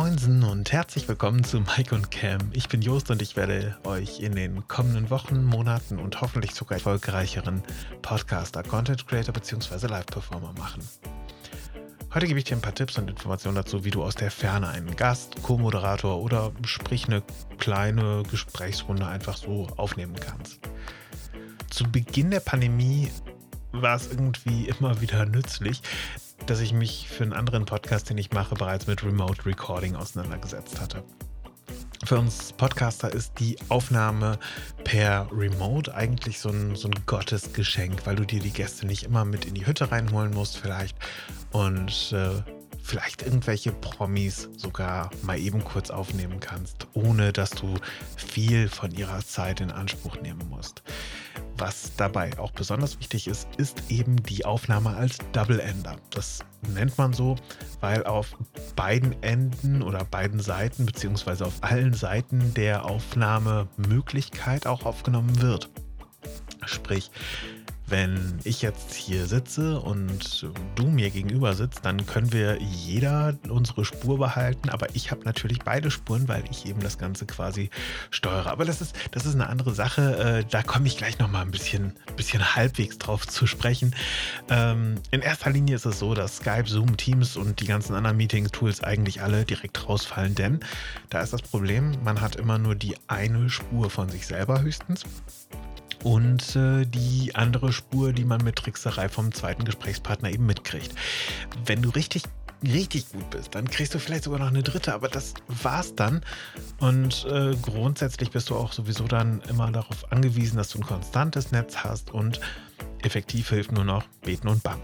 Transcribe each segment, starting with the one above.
Moinsen und herzlich willkommen zu Mike und Cam. Ich bin Jost und ich werde euch in den kommenden Wochen, Monaten und hoffentlich sogar erfolgreicheren Podcaster, Content Creator bzw. Live-Performer machen. Heute gebe ich dir ein paar Tipps und Informationen dazu, wie du aus der Ferne einen Gast, Co-Moderator oder sprich eine kleine Gesprächsrunde einfach so aufnehmen kannst. Zu Beginn der Pandemie war es irgendwie immer wieder nützlich, dass ich mich für einen anderen Podcast, den ich mache, bereits mit Remote Recording auseinandergesetzt hatte. Für uns Podcaster ist die Aufnahme per Remote eigentlich so ein, so ein Gottesgeschenk, weil du dir die Gäste nicht immer mit in die Hütte reinholen musst vielleicht und äh, vielleicht irgendwelche Promis sogar mal eben kurz aufnehmen kannst, ohne dass du viel von ihrer Zeit in Anspruch nehmen musst. Was dabei auch besonders wichtig ist, ist eben die Aufnahme als Double Ender. Das nennt man so, weil auf beiden Enden oder beiden Seiten beziehungsweise auf allen Seiten der Aufnahmemöglichkeit auch aufgenommen wird. Sprich, wenn ich jetzt hier sitze und du mir gegenüber sitzt, dann können wir jeder unsere Spur behalten, aber ich habe natürlich beide Spuren, weil ich eben das Ganze quasi steuere. Aber das ist, das ist eine andere Sache. Äh, da komme ich gleich nochmal ein bisschen, bisschen halbwegs drauf zu sprechen. Ähm, in erster Linie ist es so, dass Skype, Zoom, Teams und die ganzen anderen Meeting-Tools eigentlich alle direkt rausfallen, denn da ist das Problem, man hat immer nur die eine Spur von sich selber höchstens und äh, die andere Spur, die man mit Trickserei vom zweiten Gesprächspartner eben mitkriegt. Wenn du richtig richtig gut bist, dann kriegst du vielleicht sogar noch eine dritte, aber das war's dann. Und äh, grundsätzlich bist du auch sowieso dann immer darauf angewiesen, dass du ein konstantes Netz hast und effektiv hilft nur noch Beten und Bangen.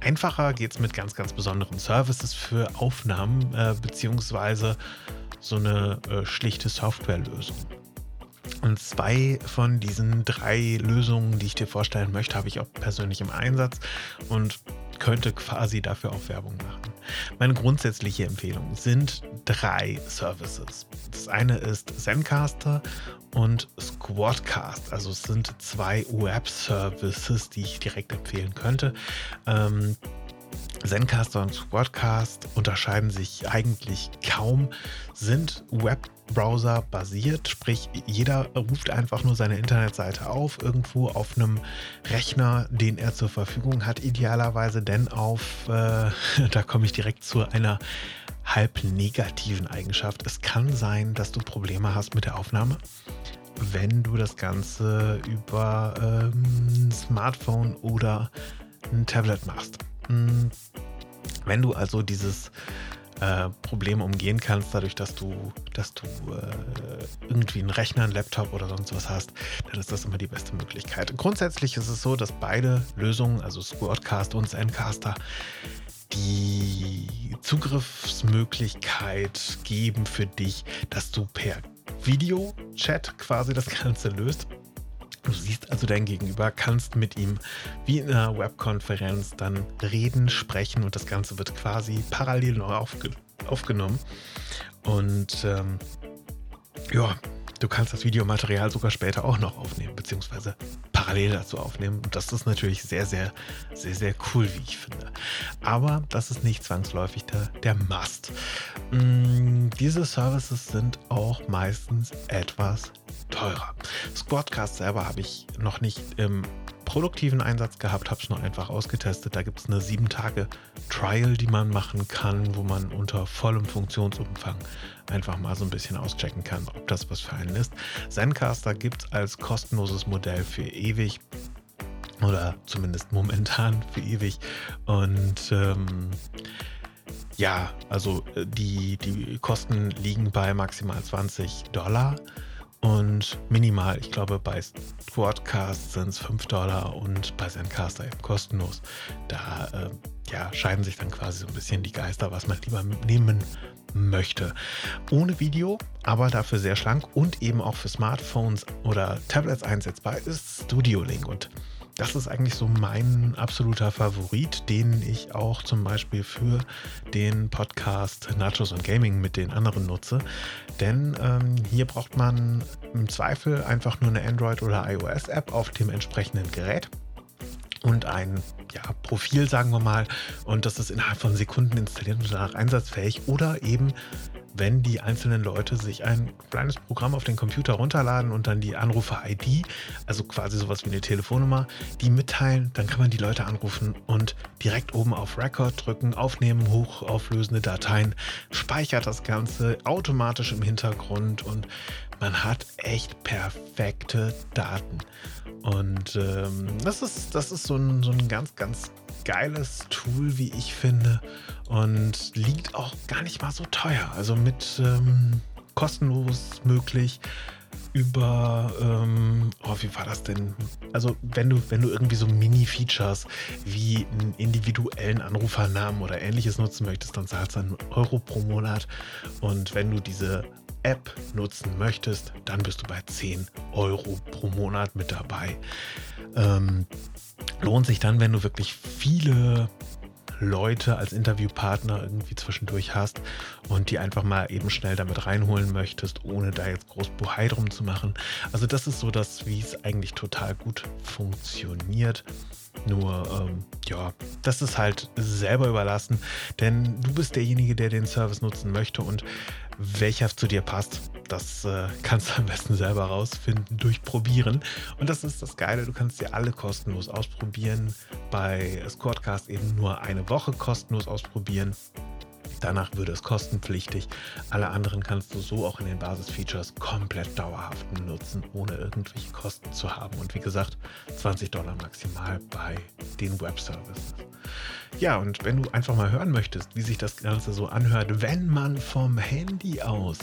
Einfacher geht es mit ganz, ganz besonderen Services für Aufnahmen äh, beziehungsweise so eine äh, schlichte Softwarelösung. Und zwei von diesen drei Lösungen, die ich dir vorstellen möchte, habe ich auch persönlich im Einsatz und könnte quasi dafür auch Werbung machen. Meine grundsätzliche Empfehlung sind drei Services. Das eine ist Zencaster und Squadcast. Also es sind zwei Web-Services, die ich direkt empfehlen könnte. Ähm, Zencaster und Squadcast unterscheiden sich eigentlich kaum, sind Webbrowser basiert, sprich jeder ruft einfach nur seine Internetseite auf, irgendwo auf einem Rechner, den er zur Verfügung hat, idealerweise denn auf, äh, da komme ich direkt zu einer halb negativen Eigenschaft. Es kann sein, dass du Probleme hast mit der Aufnahme wenn du das Ganze über ähm, Smartphone oder ein Tablet machst. Wenn du also dieses äh, Problem umgehen kannst, dadurch, dass du, dass du äh, irgendwie einen Rechner, einen Laptop oder sonst was hast, dann ist das immer die beste Möglichkeit. Grundsätzlich ist es so, dass beide Lösungen, also Squadcast und Zencaster, die Zugriffsmöglichkeit geben für dich, dass du per Videochat quasi das Ganze löst. Du siehst also dein Gegenüber, kannst mit ihm wie in einer Webkonferenz dann reden, sprechen und das Ganze wird quasi parallel noch aufge aufgenommen. Und ähm, ja, du kannst das Videomaterial sogar später auch noch aufnehmen, beziehungsweise parallel dazu aufnehmen. Und das ist natürlich sehr, sehr, sehr, sehr cool, wie ich finde. Aber das ist nicht zwangsläufig der, der Must. Mm, diese Services sind auch meistens etwas teurer. Squadcast selber habe ich noch nicht im produktiven Einsatz gehabt, habe es nur einfach ausgetestet. Da gibt es eine 7 Tage Trial, die man machen kann, wo man unter vollem Funktionsumfang einfach mal so ein bisschen auschecken kann, ob das was für einen ist. Zencaster gibt es als kostenloses Modell für ewig oder zumindest momentan für ewig. Und ähm, ja, also äh, die, die Kosten liegen bei maximal 20 Dollar. Und minimal, ich glaube, bei Squadcast sind es 5 Dollar und bei Zencaster eben kostenlos. Da äh, ja, scheiden sich dann quasi so ein bisschen die Geister, was man lieber nehmen möchte. Ohne Video, aber dafür sehr schlank und eben auch für Smartphones oder Tablets einsetzbar ist Studio Link. Und das ist eigentlich so mein absoluter Favorit, den ich auch zum Beispiel für den Podcast Nachos und Gaming mit den anderen nutze. Denn ähm, hier braucht man im Zweifel einfach nur eine Android- oder iOS-App auf dem entsprechenden Gerät und ein ja, Profil, sagen wir mal. Und das ist innerhalb von Sekunden installiert und danach einsatzfähig. Oder eben wenn die einzelnen Leute sich ein kleines Programm auf den Computer runterladen und dann die Anrufer-ID, also quasi sowas wie eine Telefonnummer, die mitteilen, dann kann man die Leute anrufen und direkt oben auf Record drücken, aufnehmen, hochauflösende Dateien, speichert das Ganze automatisch im Hintergrund und man hat echt perfekte Daten. Und ähm, das, ist, das ist so ein, so ein ganz, ganz geiles Tool, wie ich finde. Und liegt auch gar nicht mal so teuer. Also mit ähm, kostenlos möglich über, ähm, oh, wie war das denn? Also wenn du, wenn du irgendwie so Mini-Features wie einen individuellen Anrufernamen oder ähnliches nutzen möchtest, dann zahlst du einen Euro pro Monat. Und wenn du diese App nutzen möchtest, dann bist du bei 10 Euro pro Monat mit dabei. Ähm, lohnt sich dann, wenn du wirklich viele Leute als Interviewpartner irgendwie zwischendurch hast und die einfach mal eben schnell damit reinholen möchtest, ohne da jetzt groß Buhai drum zu machen. Also das ist so das, wie es eigentlich total gut funktioniert. Nur, ähm, ja, das ist halt selber überlassen, denn du bist derjenige, der den Service nutzen möchte und welcher zu dir passt, das äh, kannst du am besten selber rausfinden durch Probieren. Und das ist das Geile, du kannst dir alle kostenlos ausprobieren. Bei Squadcast eben nur eine Woche kostenlos ausprobieren. Danach würde es kostenpflichtig. Alle anderen kannst du so auch in den Basisfeatures komplett dauerhaft nutzen, ohne irgendwelche Kosten zu haben. Und wie gesagt, 20 Dollar maximal bei den Webservices. Ja, und wenn du einfach mal hören möchtest, wie sich das Ganze so anhört, wenn man vom Handy aus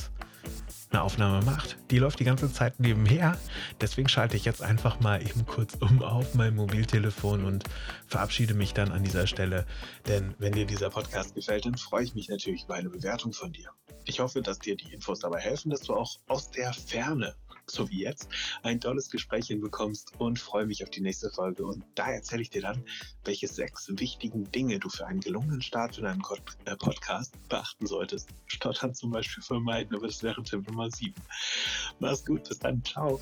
eine Aufnahme macht. Die läuft die ganze Zeit nebenher. Deswegen schalte ich jetzt einfach mal eben kurz um auf mein Mobiltelefon und verabschiede mich dann an dieser Stelle. Denn wenn dir dieser Podcast gefällt, dann freue ich mich natürlich über eine Bewertung von dir. Ich hoffe, dass dir die Infos dabei helfen, dass du auch aus der Ferne so wie jetzt, ein tolles Gespräch hinbekommst und freue mich auf die nächste Folge. Und da erzähle ich dir dann, welche sechs wichtigen Dinge du für einen gelungenen Start in einem äh, Podcast beachten solltest. Stottern zum Beispiel vermeiden, aber das wäre Tipp Nummer sieben. Mach's gut, bis dann, ciao.